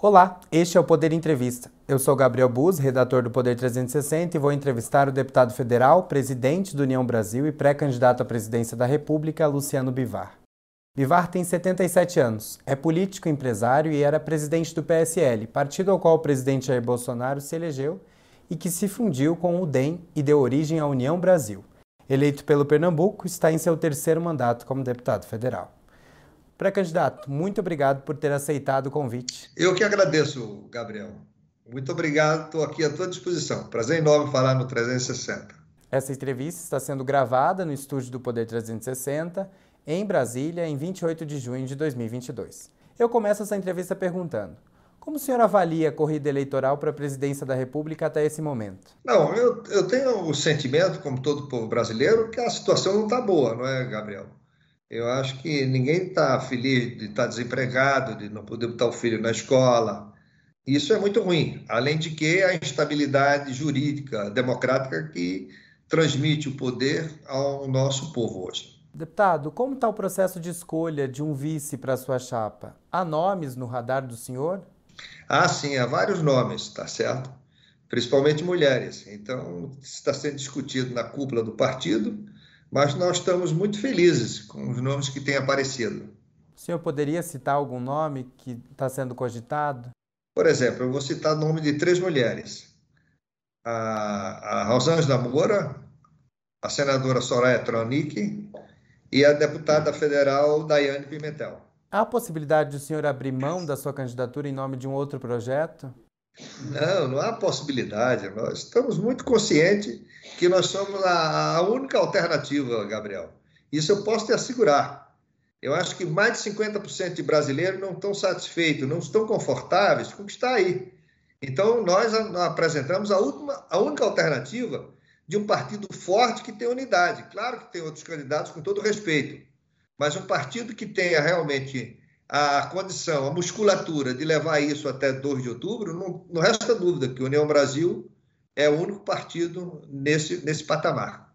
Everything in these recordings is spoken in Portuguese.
Olá, este é o Poder Entrevista. Eu sou Gabriel Buz, redator do Poder 360 e vou entrevistar o deputado federal, presidente do União Brasil e pré-candidato à presidência da República, Luciano Bivar. Bivar tem 77 anos, é político empresário e era presidente do PSL, partido ao qual o presidente Jair Bolsonaro se elegeu e que se fundiu com o DEM e deu origem à União Brasil. Eleito pelo Pernambuco, está em seu terceiro mandato como deputado federal. Pré-candidato, muito obrigado por ter aceitado o convite. Eu que agradeço, Gabriel. Muito obrigado, estou aqui à tua disposição. Prazer enorme falar no 360. Essa entrevista está sendo gravada no estúdio do Poder 360, em Brasília, em 28 de junho de 2022. Eu começo essa entrevista perguntando: como o senhor avalia a corrida eleitoral para a presidência da República até esse momento? Não, eu, eu tenho o sentimento, como todo povo brasileiro, que a situação não está boa, não é, Gabriel? Eu acho que ninguém está feliz de estar tá desempregado, de não poder botar o filho na escola. Isso é muito ruim. Além de que a instabilidade jurídica, democrática que transmite o poder ao nosso povo hoje. Deputado, como está o processo de escolha de um vice para sua chapa? Há nomes no radar do senhor? Ah, sim, há vários nomes, tá certo? Principalmente mulheres. Então, está sendo discutido na cúpula do partido, mas nós estamos muito felizes com os nomes que têm aparecido. O senhor poderia citar algum nome que está sendo cogitado? Por exemplo, eu vou citar o nome de três mulheres: a, a Rosângela Moura, a senadora Soraya Tronic e a deputada federal Daiane Pimentel. Há a possibilidade de o senhor abrir mão da sua candidatura em nome de um outro projeto? Não, não há possibilidade. Nós estamos muito conscientes que nós somos a, única alternativa, Gabriel. Isso eu posso te assegurar. Eu acho que mais de 50% de brasileiros não estão satisfeitos, não estão confortáveis com o que está aí. Então, nós apresentamos a, última, a única alternativa de um partido forte que tem unidade. Claro que tem outros candidatos, com todo respeito, mas um partido que tenha realmente a condição, a musculatura de levar isso até 2 de outubro, não, não resta dúvida que a União Brasil é o único partido nesse, nesse patamar.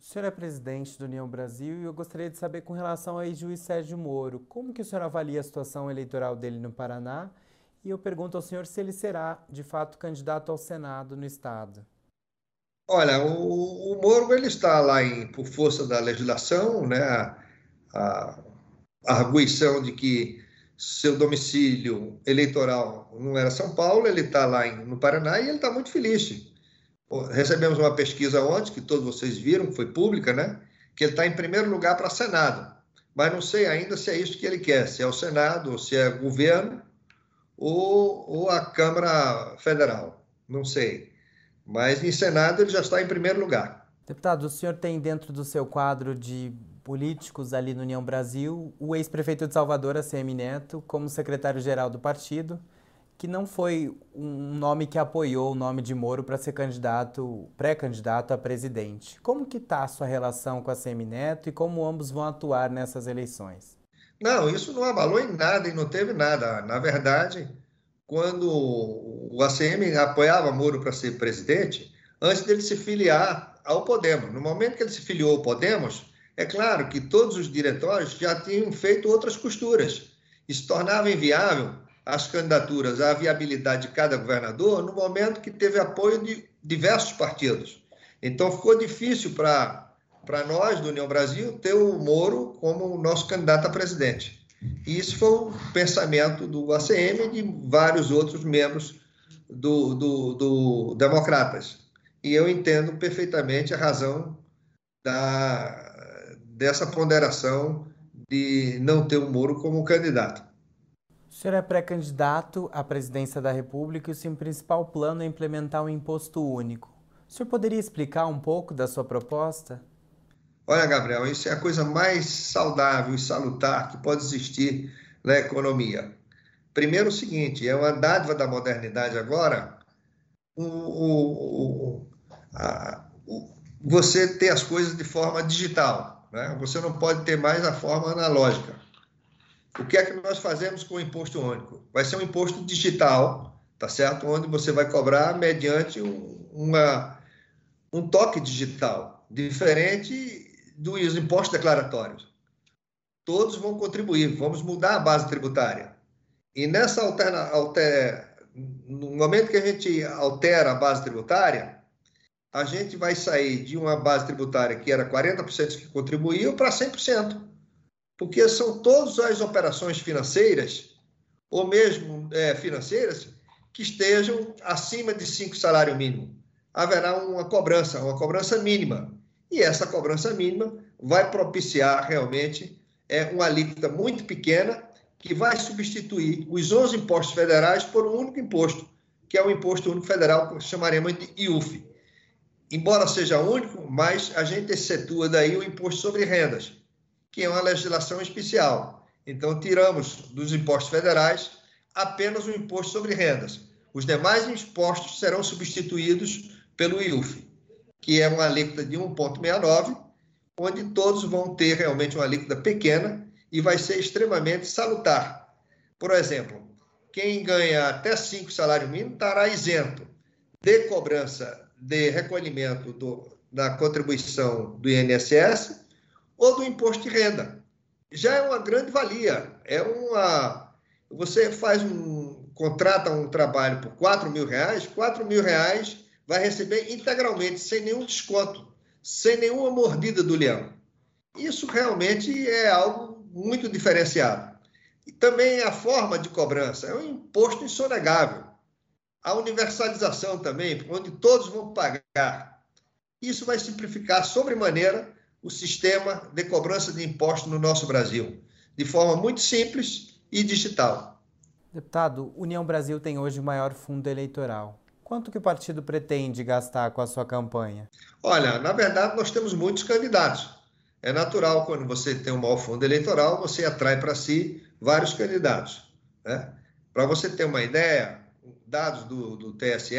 O senhor é presidente da União Brasil e eu gostaria de saber com relação ao ex-juiz Sérgio Moro, como que o senhor avalia a situação eleitoral dele no Paraná? E eu pergunto ao senhor se ele será, de fato, candidato ao Senado no Estado. Olha, o, o Moro ele está lá em, por força da legislação, né? a, arguição de que seu domicílio eleitoral não era São Paulo, ele está lá em, no Paraná e ele está muito feliz. Recebemos uma pesquisa ontem, que todos vocês viram, foi pública, né? Que ele está em primeiro lugar para Senado. Mas não sei ainda se é isso que ele quer, se é o Senado, ou se é governo, ou, ou a Câmara Federal. Não sei. Mas em Senado ele já está em primeiro lugar. Deputado, o senhor tem dentro do seu quadro de políticos ali no União Brasil, o ex-prefeito de Salvador, ACM Neto, como secretário-geral do partido, que não foi um nome que apoiou o nome de Moro para ser candidato, pré-candidato a presidente. Como que está a sua relação com a ACM Neto e como ambos vão atuar nessas eleições? Não, isso não abalou em nada e não teve nada. Na verdade, quando o ACM apoiava Moro para ser presidente, antes dele se filiar ao Podemos. No momento que ele se filiou ao Podemos, é claro que todos os diretórios já tinham feito outras costuras. Isso tornava inviável as candidaturas, a viabilidade de cada governador no momento que teve apoio de diversos partidos. Então ficou difícil para nós do União Brasil ter o Moro como nosso candidato a presidente. E isso foi o pensamento do ACM e de vários outros membros do, do, do Democratas. E eu entendo perfeitamente a razão da, dessa ponderação de não ter o Moro como candidato. O senhor é pré-candidato à presidência da República e o seu principal plano é implementar um imposto único. O senhor poderia explicar um pouco da sua proposta? Olha, Gabriel, isso é a coisa mais saudável e salutar que pode existir na economia. Primeiro, o seguinte: é uma dádiva da modernidade agora o, o, o, a, você ter as coisas de forma digital. Né? Você não pode ter mais a forma analógica. O que é que nós fazemos com o imposto único? Vai ser um imposto digital, tá certo? Onde você vai cobrar mediante um, uma, um toque digital, diferente dos impostos declaratórios. Todos vão contribuir, vamos mudar a base tributária. E nessa alterna, alter, no momento que a gente altera a base tributária, a gente vai sair de uma base tributária que era 40% que contribuíam para 100%. Porque são todas as operações financeiras, ou mesmo é, financeiras, que estejam acima de 5 salário mínimo. Haverá uma cobrança, uma cobrança mínima. E essa cobrança mínima vai propiciar realmente é, uma alíquota muito pequena que vai substituir os 11 impostos federais por um único imposto, que é o Imposto Único Federal, que chamaremos de IUF. Embora seja único, mas a gente excetua daí o Imposto sobre Rendas, que é uma legislação especial. Então, tiramos dos impostos federais apenas o Imposto sobre Rendas. Os demais impostos serão substituídos pelo IUF, que é uma alíquota de 1,69, onde todos vão ter realmente uma alíquota pequena e vai ser extremamente salutar. Por exemplo, quem ganha até 5 salários mínimos estará isento de cobrança de recolhimento do, da contribuição do INSS ou do imposto de renda. Já é uma grande valia. É uma. Você faz um. contrata um trabalho por 4 mil reais, 4 mil reais vai receber integralmente, sem nenhum desconto, sem nenhuma mordida do leão. Isso realmente é algo muito diferenciado. E também a forma de cobrança é um imposto insonegável. A universalização também, onde todos vão pagar. Isso vai simplificar sobremaneira o sistema de cobrança de imposto no nosso Brasil, de forma muito simples e digital. Deputado, União Brasil tem hoje o maior fundo eleitoral. Quanto que o partido pretende gastar com a sua campanha? Olha, na verdade, nós temos muitos candidatos. É natural, quando você tem um maior fundo eleitoral, você atrai para si vários candidatos. Né? Para você ter uma ideia, dados do, do TSE,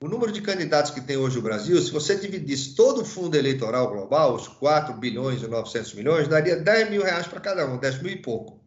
o número de candidatos que tem hoje o Brasil, se você dividisse todo o fundo eleitoral global, os 4 bilhões e 900 milhões, daria 10 mil reais para cada um, 10 mil e pouco.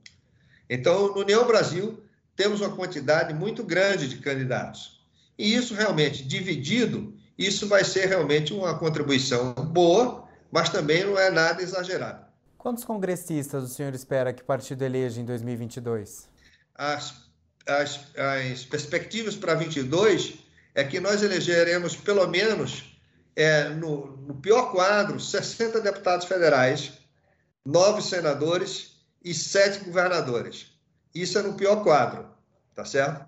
Então, no União Brasil, temos uma quantidade muito grande de candidatos. E isso realmente, dividido, isso vai ser realmente uma contribuição boa mas também não é nada exagerado. Quantos congressistas o senhor espera que o partido eleja em 2022? As, as, as perspectivas para 22 é que nós elegeremos pelo menos, é, no, no pior quadro, 60 deputados federais, nove senadores e sete governadores. Isso é no pior quadro, tá certo?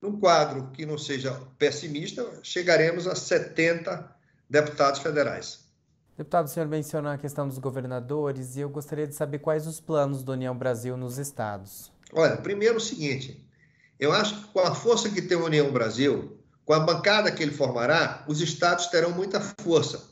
Num quadro que não seja pessimista, chegaremos a 70 deputados federais. Deputado, o senhor mencionou a questão dos governadores e eu gostaria de saber quais os planos do União Brasil nos estados. Olha, primeiro o seguinte, eu acho que com a força que tem a União Brasil, com a bancada que ele formará, os estados terão muita força,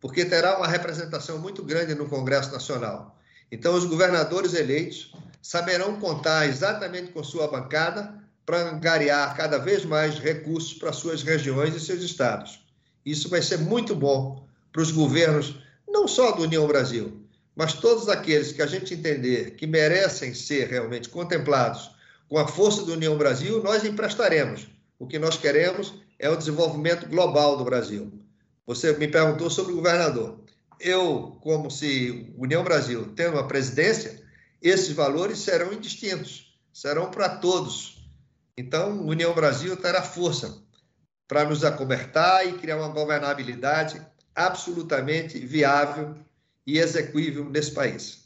porque terá uma representação muito grande no Congresso Nacional. Então, os governadores eleitos saberão contar exatamente com sua bancada para angariar cada vez mais recursos para suas regiões e seus estados. Isso vai ser muito bom para os governos, não só do União Brasil, mas todos aqueles que a gente entender que merecem ser realmente contemplados com a força do União Brasil, nós emprestaremos. O que nós queremos é o desenvolvimento global do Brasil. Você me perguntou sobre o governador. Eu, como se União Brasil tendo uma presidência, esses valores serão indistintos, serão para todos. Então, União Brasil terá força para nos acobertar e criar uma governabilidade absolutamente viável e execuível nesse país.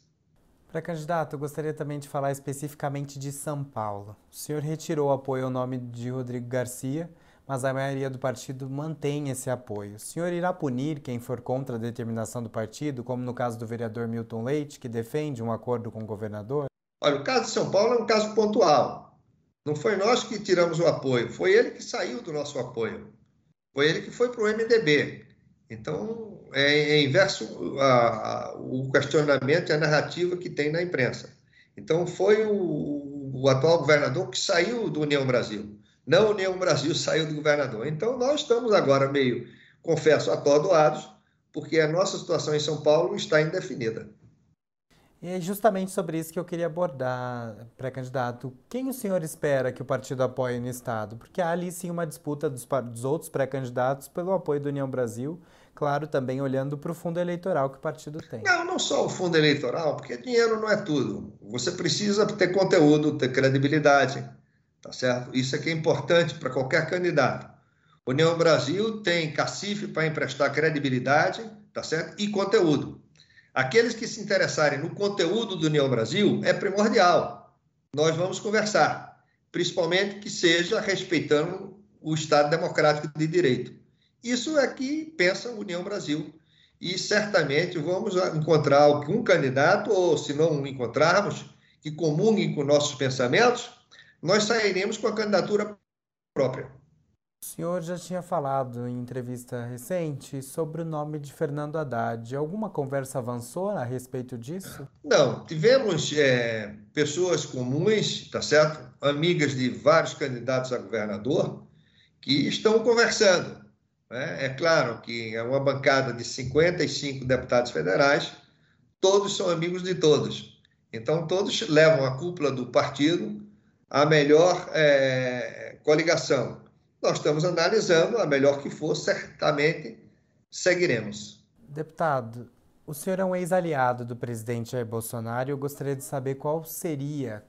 Pré-candidato, eu gostaria também de falar especificamente de São Paulo. O senhor retirou apoio ao nome de Rodrigo Garcia, mas a maioria do partido mantém esse apoio. O senhor irá punir quem for contra a determinação do partido, como no caso do vereador Milton Leite, que defende um acordo com o governador? Olha, o caso de São Paulo é um caso pontual. Não foi nós que tiramos o apoio, foi ele que saiu do nosso apoio. Foi ele que foi para o MDB. Então, é, é inverso a, a, o questionamento e a narrativa que tem na imprensa. Então, foi o, o atual governador que saiu do União Brasil. Não o União Brasil saiu do governador. Então, nós estamos agora meio, confesso, atordoados, porque a nossa situação em São Paulo está indefinida. E é justamente sobre isso que eu queria abordar, pré-candidato. Quem o senhor espera que o partido apoie no Estado? Porque há ali sim uma disputa dos, dos outros pré-candidatos pelo apoio do União Brasil, claro, também olhando para o fundo eleitoral que o partido tem. Não, não só o fundo eleitoral, porque dinheiro não é tudo. Você precisa ter conteúdo, ter credibilidade, tá certo? Isso é que é importante para qualquer candidato. União Brasil tem cacife para emprestar credibilidade, tá certo? E conteúdo. Aqueles que se interessarem no conteúdo do União Brasil é primordial. Nós vamos conversar, principalmente que seja respeitando o Estado Democrático de Direito. Isso é que pensa a União Brasil. E certamente vamos encontrar um candidato, ou se não encontrarmos, que comungue com nossos pensamentos, nós sairemos com a candidatura própria. O senhor já tinha falado em entrevista recente sobre o nome de Fernando Haddad. Alguma conversa avançou a respeito disso? Não, tivemos é, pessoas comuns, tá certo? Amigas de vários candidatos a governador que estão conversando. Né? É claro que é uma bancada de 55 deputados federais, todos são amigos de todos. Então, todos levam a cúpula do partido à melhor é, coligação nós estamos analisando, a melhor que for, certamente seguiremos. Deputado, o senhor é um ex-aliado do presidente Jair Bolsonaro eu gostaria de saber qual seria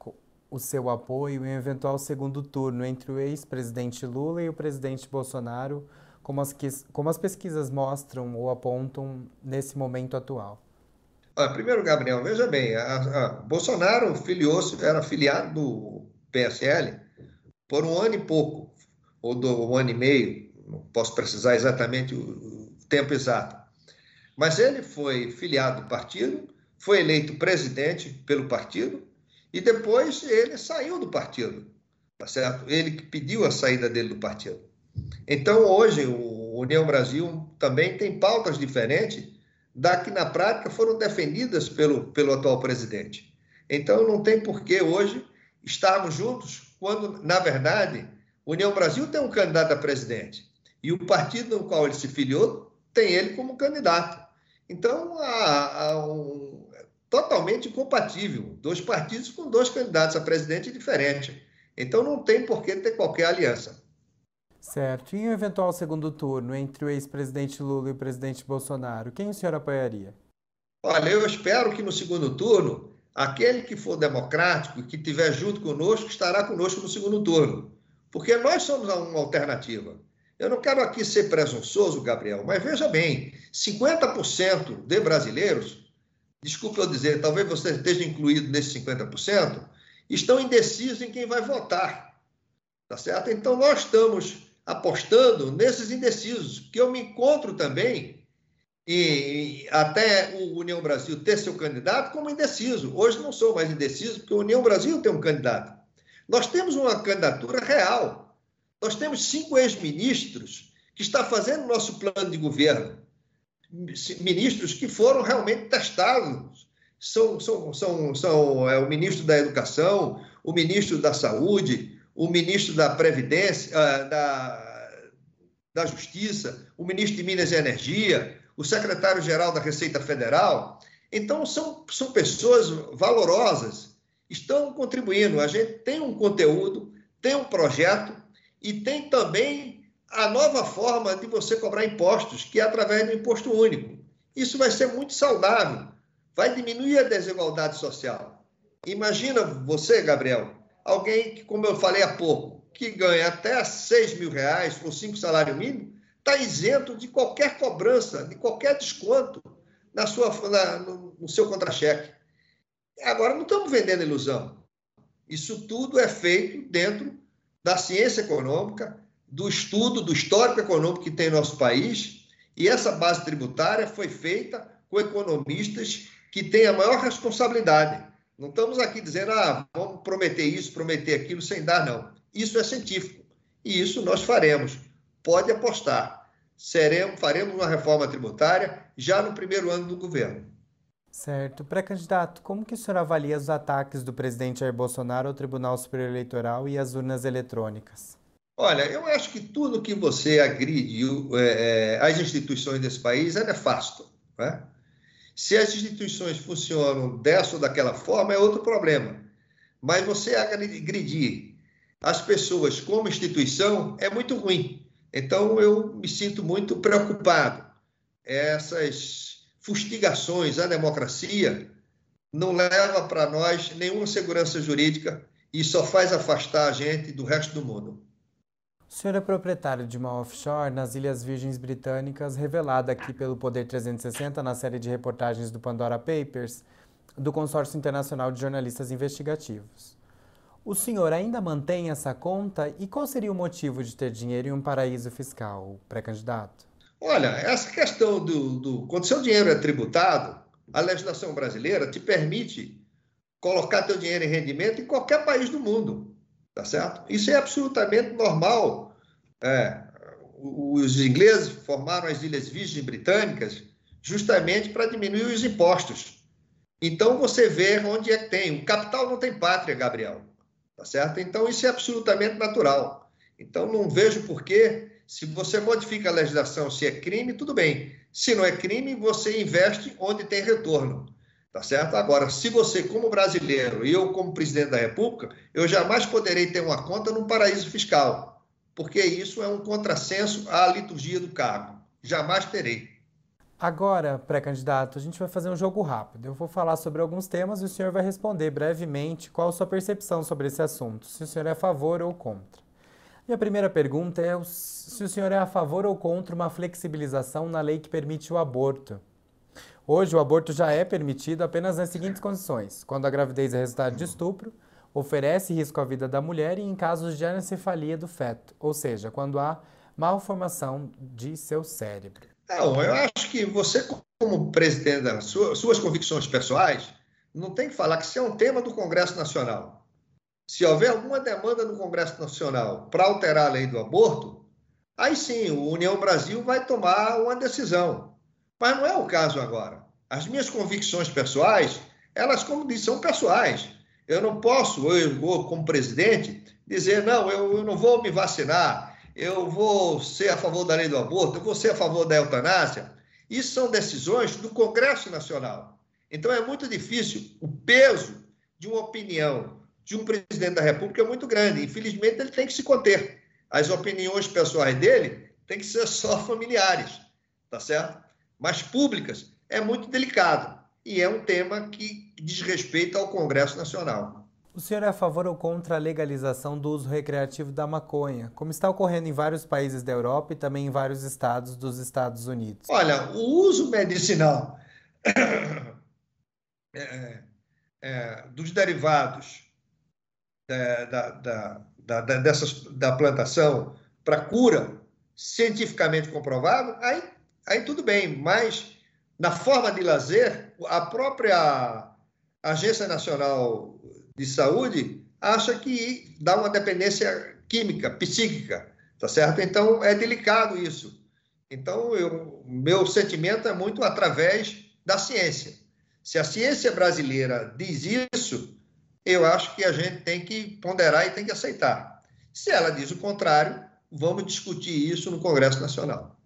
o seu apoio em um eventual segundo turno entre o ex-presidente Lula e o presidente Bolsonaro, como as, como as pesquisas mostram ou apontam nesse momento atual. Ah, primeiro, Gabriel, veja bem, a, a Bolsonaro filiou-se, era filiado do PSL por um ano e pouco ou do um ano e meio, não posso precisar exatamente o tempo exato. Mas ele foi filiado do partido, foi eleito presidente pelo partido e depois ele saiu do partido, tá certo? Ele que pediu a saída dele do partido. Então hoje o União Brasil também tem pautas diferentes da que na prática foram defendidas pelo, pelo atual presidente. Então não tem por que hoje estarmos juntos quando na verdade União Brasil tem um candidato a presidente e o partido no qual ele se filiou tem ele como candidato. Então, há, há um, totalmente incompatível dois partidos com dois candidatos a presidente diferentes. Então, não tem por que ter qualquer aliança. Certo. E um eventual segundo turno entre o ex-presidente Lula e o presidente Bolsonaro, quem o senhor apoiaria? Olha, eu espero que no segundo turno, aquele que for democrático, que estiver junto conosco, estará conosco no segundo turno porque nós somos uma alternativa. Eu não quero aqui ser presunçoso, Gabriel, mas veja bem: 50% de brasileiros, desculpe eu dizer, talvez você esteja incluído nesses 50%, estão indecisos em quem vai votar. Tá certo? Então nós estamos apostando nesses indecisos, porque eu me encontro também e até o União Brasil ter seu candidato como indeciso. Hoje não sou mais indeciso, porque o União Brasil tem um candidato. Nós temos uma candidatura real. Nós temos cinco ex-ministros que estão fazendo nosso plano de governo. Ministros que foram realmente testados. São, são, são, são é, o ministro da Educação, o ministro da Saúde, o ministro da Previdência, ah, da, da Justiça, o ministro de Minas e Energia, o secretário-geral da Receita Federal. Então, são, são pessoas valorosas estão contribuindo. A gente tem um conteúdo, tem um projeto e tem também a nova forma de você cobrar impostos, que é através do imposto único. Isso vai ser muito saudável, vai diminuir a desigualdade social. Imagina você, Gabriel, alguém que, como eu falei há pouco, que ganha até 6 mil reais ou 5 salário mínimo, está isento de qualquer cobrança, de qualquer desconto na sua, na, no, no seu contra-cheque. Agora, não estamos vendendo ilusão. Isso tudo é feito dentro da ciência econômica, do estudo, do histórico econômico que tem no nosso país, e essa base tributária foi feita com economistas que têm a maior responsabilidade. Não estamos aqui dizendo, ah, vamos prometer isso, prometer aquilo, sem dar, não. Isso é científico. E isso nós faremos. Pode apostar. Seremos, faremos uma reforma tributária já no primeiro ano do governo. Certo. Pré-candidato, como que o senhor avalia os ataques do presidente Jair Bolsonaro ao Tribunal Superior Eleitoral e às urnas eletrônicas? Olha, eu acho que tudo que você agride é, as instituições desse país é nefasto. Né? Se as instituições funcionam dessa ou daquela forma, é outro problema. Mas você agredir as pessoas como instituição é muito ruim. Então, eu me sinto muito preocupado essas fustigações à democracia não leva para nós nenhuma segurança jurídica e só faz afastar a gente do resto do mundo. O senhor é proprietário de uma offshore nas Ilhas Virgens Britânicas, revelada aqui pelo Poder 360 na série de reportagens do Pandora Papers, do Consórcio Internacional de Jornalistas Investigativos. O senhor ainda mantém essa conta e qual seria o motivo de ter dinheiro em um paraíso fiscal, pré-candidato? Olha, essa questão do, do. Quando seu dinheiro é tributado, a legislação brasileira te permite colocar teu dinheiro em rendimento em qualquer país do mundo, tá certo? Isso é absolutamente normal. É, os ingleses formaram as Ilhas Virgens Britânicas justamente para diminuir os impostos. Então você vê onde é que tem. O capital não tem pátria, Gabriel. Tá certo? Então, isso é absolutamente natural. Então, não vejo por que, se você modifica a legislação, se é crime, tudo bem. Se não é crime, você investe onde tem retorno. Tá certo? Agora, se você, como brasileiro, e eu, como presidente da República, eu jamais poderei ter uma conta num paraíso fiscal, porque isso é um contrassenso à liturgia do cargo. Jamais terei. Agora, pré-candidato, a gente vai fazer um jogo rápido. Eu vou falar sobre alguns temas e o senhor vai responder brevemente qual a sua percepção sobre esse assunto, se o senhor é a favor ou contra. Minha primeira pergunta é se o senhor é a favor ou contra uma flexibilização na lei que permite o aborto. Hoje, o aborto já é permitido apenas nas seguintes condições: quando a gravidez é resultado de estupro, oferece risco à vida da mulher e em casos de anencefalia do feto, ou seja, quando há malformação de seu cérebro. Não, eu acho que você, como presidente das suas convicções pessoais, não tem que falar que isso é um tema do Congresso Nacional. Se houver alguma demanda no Congresso Nacional para alterar a lei do aborto, aí sim, o União Brasil vai tomar uma decisão. Mas não é o caso agora. As minhas convicções pessoais, elas, como disse, são pessoais. Eu não posso, eu, como presidente, dizer, não, eu, eu não vou me vacinar, eu vou ser a favor da lei do aborto, eu vou ser a favor da eutanásia. Isso são decisões do Congresso Nacional. Então é muito difícil. O peso de uma opinião de um presidente da República é muito grande. Infelizmente, ele tem que se conter. As opiniões pessoais dele têm que ser só familiares, tá certo? Mas públicas é muito delicado. E é um tema que diz respeito ao Congresso Nacional. O senhor é a favor ou contra a legalização do uso recreativo da maconha, como está ocorrendo em vários países da Europa e também em vários estados dos Estados Unidos? Olha, o uso medicinal é, é, dos derivados da, da, da, da, dessas, da plantação para cura cientificamente comprovado, aí, aí tudo bem, mas na forma de lazer, a própria Agência Nacional de saúde acha que dá uma dependência química, psíquica, tá certo? Então é delicado isso. Então eu, meu sentimento é muito através da ciência. Se a ciência brasileira diz isso, eu acho que a gente tem que ponderar e tem que aceitar. Se ela diz o contrário, vamos discutir isso no Congresso Nacional.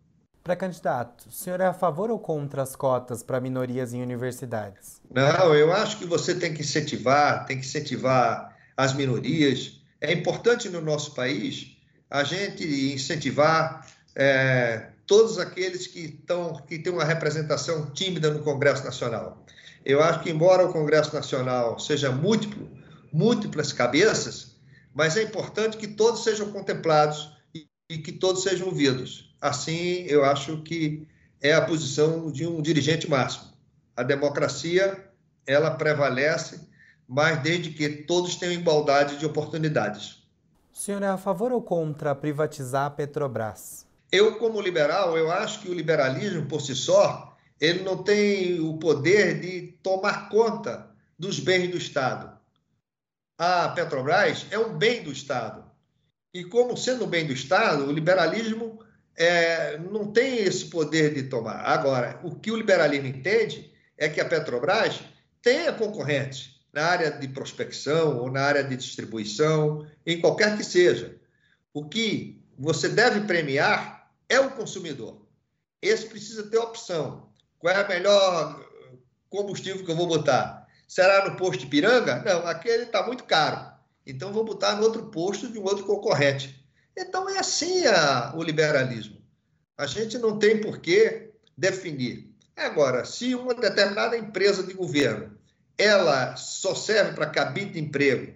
Pré-candidato, o senhor é a favor ou contra as cotas para minorias em universidades? Não, eu acho que você tem que incentivar, tem que incentivar as minorias. É importante no nosso país a gente incentivar é, todos aqueles que, estão, que têm uma representação tímida no Congresso Nacional. Eu acho que, embora o Congresso Nacional seja múltiplo, múltiplas cabeças, mas é importante que todos sejam contemplados e, e que todos sejam ouvidos. Assim, eu acho que é a posição de um dirigente máximo. A democracia, ela prevalece, mas desde que todos tenham igualdade de oportunidades. O senhor é a favor ou contra privatizar a Petrobras? Eu, como liberal, eu acho que o liberalismo, por si só, ele não tem o poder de tomar conta dos bens do Estado. A Petrobras é um bem do Estado. E como sendo um bem do Estado, o liberalismo é, não tem esse poder de tomar. Agora, o que o liberalismo entende é que a Petrobras tenha concorrentes na área de prospecção ou na área de distribuição, em qualquer que seja. O que você deve premiar é o consumidor. Esse precisa ter opção. Qual é a melhor combustível que eu vou botar? Será no posto de Piranga? Não, aquele está muito caro. Então vou botar no outro posto de um outro concorrente. Então é assim a, o liberalismo. A gente não tem por que definir. Agora, se uma determinada empresa de governo ela só serve para cabide de emprego,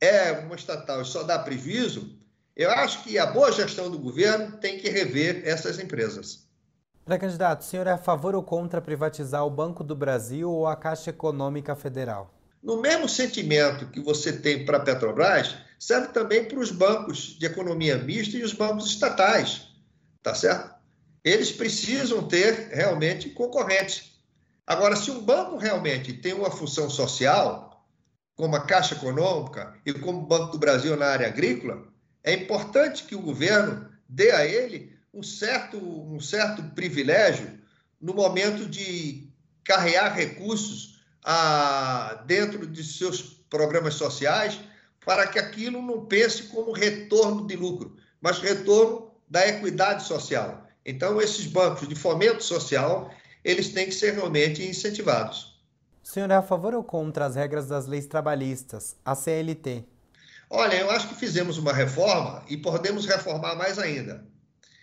é uma estatal e só dá prejuízo, eu acho que a boa gestão do governo tem que rever essas empresas. Pré-candidato, o senhor é a favor ou contra privatizar o Banco do Brasil ou a Caixa Econômica Federal? No mesmo sentimento que você tem para a Petrobras, serve também para os bancos de economia mista e os bancos estatais, tá certo? Eles precisam ter realmente concorrentes. Agora, se um banco realmente tem uma função social, como a Caixa Econômica e como o Banco do Brasil na área agrícola, é importante que o governo dê a ele um certo, um certo privilégio no momento de carrear recursos a, dentro de seus programas sociais, para que aquilo não pense como retorno de lucro, mas retorno da equidade social. Então, esses bancos de fomento social, eles têm que ser realmente incentivados. O senhor é a favor ou contra as regras das leis trabalhistas, a CLT? Olha, eu acho que fizemos uma reforma e podemos reformar mais ainda.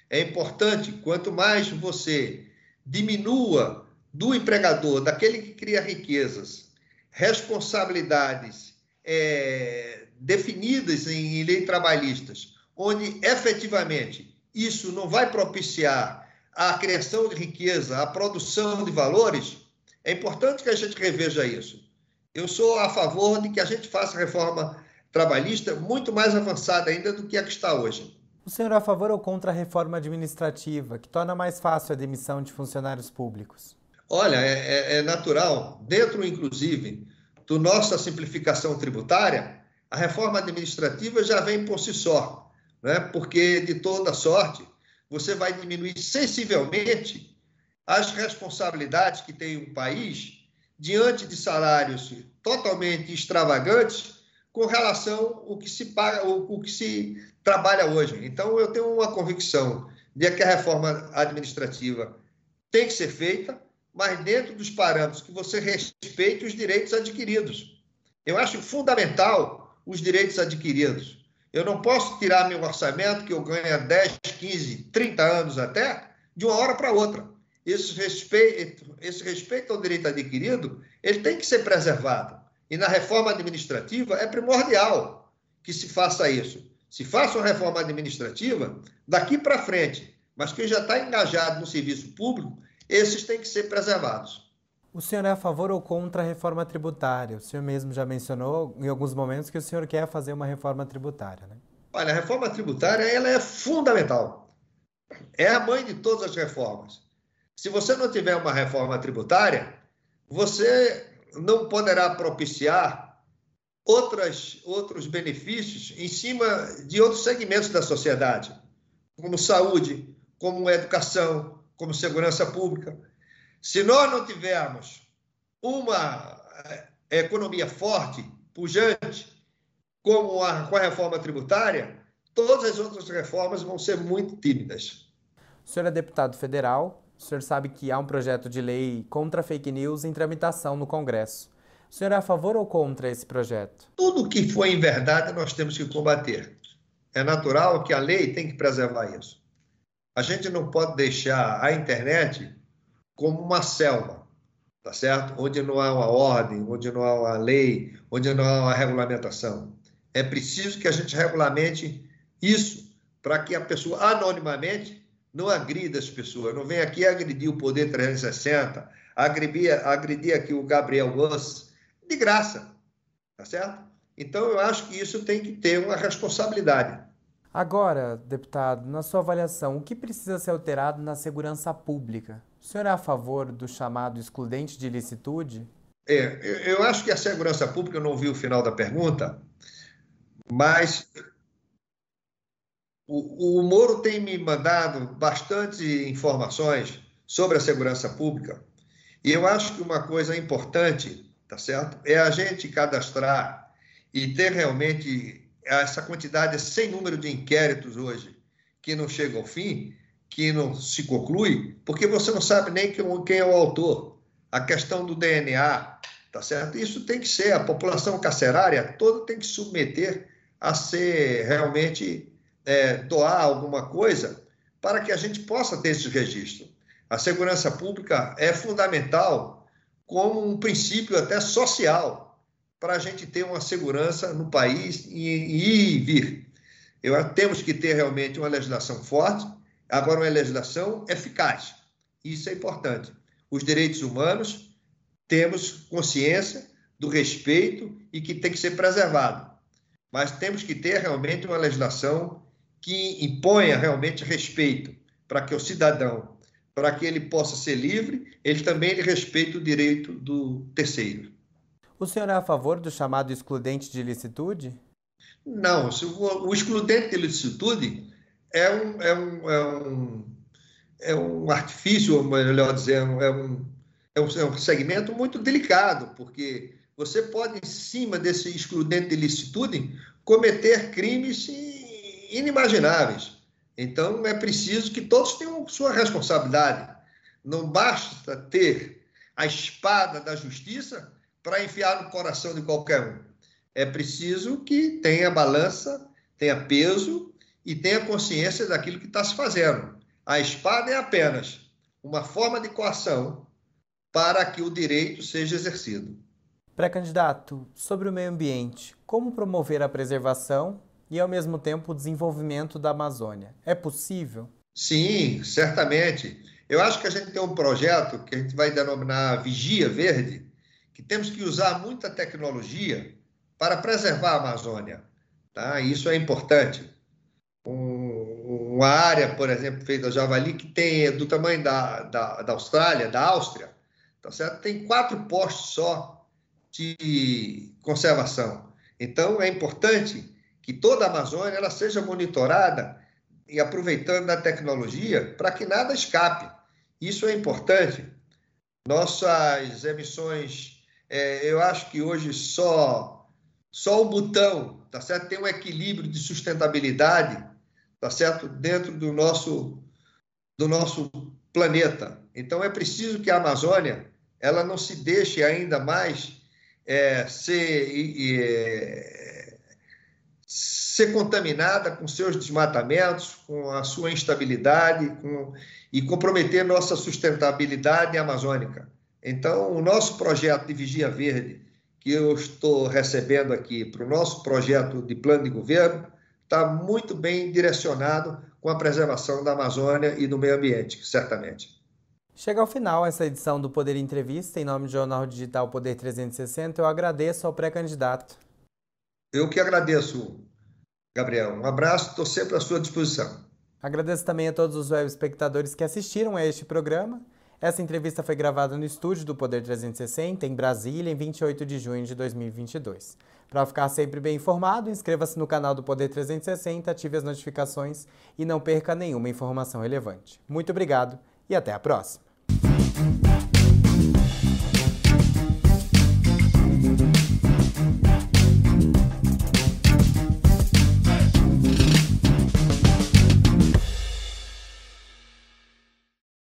É importante, quanto mais você diminua do empregador, daquele que cria riquezas, responsabilidades é, definidas em lei trabalhistas, onde efetivamente isso não vai propiciar a criação de riqueza, a produção de valores, é importante que a gente reveja isso. Eu sou a favor de que a gente faça reforma trabalhista muito mais avançada ainda do que a que está hoje. O senhor é a favor ou contra a reforma administrativa, que torna mais fácil a demissão de funcionários públicos? Olha, é, é, é natural, dentro inclusive do nossa simplificação tributária, a reforma administrativa já vem por si só, né? porque de toda sorte você vai diminuir sensivelmente as responsabilidades que tem um país diante de salários totalmente extravagantes com relação ao que se paga, o que se trabalha hoje. Então, eu tenho uma convicção de que a reforma administrativa tem que ser feita, mas dentro dos parâmetros que você respeite os direitos adquiridos. Eu acho fundamental os direitos adquiridos. Eu não posso tirar meu orçamento, que eu ganho há 10, 15, 30 anos até, de uma hora para outra. Esse respeito, esse respeito ao direito adquirido, ele tem que ser preservado. E na reforma administrativa é primordial que se faça isso. Se faça uma reforma administrativa daqui para frente, mas quem já está engajado no serviço público, esses têm que ser preservados. O senhor é a favor ou contra a reforma tributária? O senhor mesmo já mencionou em alguns momentos que o senhor quer fazer uma reforma tributária, né? Olha, a reforma tributária ela é fundamental. É a mãe de todas as reformas. Se você não tiver uma reforma tributária, você não poderá propiciar outras, outros benefícios em cima de outros segmentos da sociedade, como saúde, como educação, como segurança pública. Se nós não tivermos uma eh, economia forte, pujante, como a, com a reforma tributária, todas as outras reformas vão ser muito tímidas. O senhor é deputado federal, o senhor sabe que há um projeto de lei contra fake news em tramitação no Congresso. O senhor é a favor ou contra esse projeto? Tudo que foi em verdade nós temos que combater. É natural que a lei tem que preservar isso. A gente não pode deixar a internet como uma selva, tá certo? Onde não há uma ordem, onde não há uma lei, onde não há uma regulamentação. É preciso que a gente regulamente isso para que a pessoa anonimamente não agrida as pessoas, não vem aqui agredir o Poder 360, agredir, agredir aqui o Gabriel Goss, de graça, tá certo? Então, eu acho que isso tem que ter uma responsabilidade. Agora, deputado, na sua avaliação, o que precisa ser alterado na segurança pública? O senhor é a favor do chamado excludente de ilicitude? É, eu acho que a segurança pública, eu não vi o final da pergunta, mas o, o Moro tem me mandado bastante informações sobre a segurança pública e eu acho que uma coisa importante, tá certo, é a gente cadastrar e ter realmente essa quantidade sem número de inquéritos hoje que não chega ao fim, que não se conclui, porque você não sabe nem quem é o autor. A questão do DNA, tá certo? Isso tem que ser, a população carcerária toda tem que submeter a ser realmente é, doar alguma coisa para que a gente possa ter esse registro. A segurança pública é fundamental como um princípio até social para a gente ter uma segurança no país e ir e vir. Eu, temos que ter realmente uma legislação forte, agora uma legislação eficaz. Isso é importante. Os direitos humanos, temos consciência do respeito e que tem que ser preservado. Mas temos que ter realmente uma legislação que imponha realmente respeito para que o cidadão, para que ele possa ser livre, ele também respeite o direito do terceiro. O senhor é a favor do chamado excludente de licitude? Não, o excludente de licitude é um, é um, é um, é um artifício, melhor dizendo, é um, é um, é um segmento muito delicado, porque você pode, em cima desse excludente de licitude, cometer crimes inimagináveis. Então, é preciso que todos tenham sua responsabilidade. Não basta ter a espada da justiça para enfiar no coração de qualquer um. É preciso que tenha balança, tenha peso e tenha consciência daquilo que está se fazendo. A espada é apenas uma forma de coação para que o direito seja exercido. Pré-candidato, sobre o meio ambiente, como promover a preservação e, ao mesmo tempo, o desenvolvimento da Amazônia? É possível? Sim, certamente. Eu acho que a gente tem um projeto que a gente vai denominar Vigia Verde, que temos que usar muita tecnologia para preservar a Amazônia. Tá? Isso é importante. Um, uma área, por exemplo, feita Javali, que tem do tamanho da, da, da Austrália, da Áustria, tá certo? tem quatro postos só de conservação. Então, é importante que toda a Amazônia ela seja monitorada e aproveitando da tecnologia para que nada escape. Isso é importante. Nossas emissões, é, eu acho que hoje só só o botão, tá certo, tem um equilíbrio de sustentabilidade, tá certo, dentro do nosso do nosso planeta. Então é preciso que a Amazônia ela não se deixe ainda mais é, ser é, ser contaminada com seus desmatamentos, com a sua instabilidade com, e comprometer nossa sustentabilidade amazônica. Então, o nosso projeto de Vigia Verde, que eu estou recebendo aqui para o nosso projeto de plano de governo, está muito bem direcionado com a preservação da Amazônia e do meio ambiente, certamente. Chega ao final essa edição do Poder Entrevista. Em nome do Jornal Digital Poder 360, eu agradeço ao pré-candidato. Eu que agradeço, Gabriel. Um abraço, estou sempre à sua disposição. Agradeço também a todos os web espectadores que assistiram a este programa. Essa entrevista foi gravada no estúdio do Poder 360, em Brasília, em 28 de junho de 2022. Para ficar sempre bem informado, inscreva-se no canal do Poder 360, ative as notificações e não perca nenhuma informação relevante. Muito obrigado e até a próxima!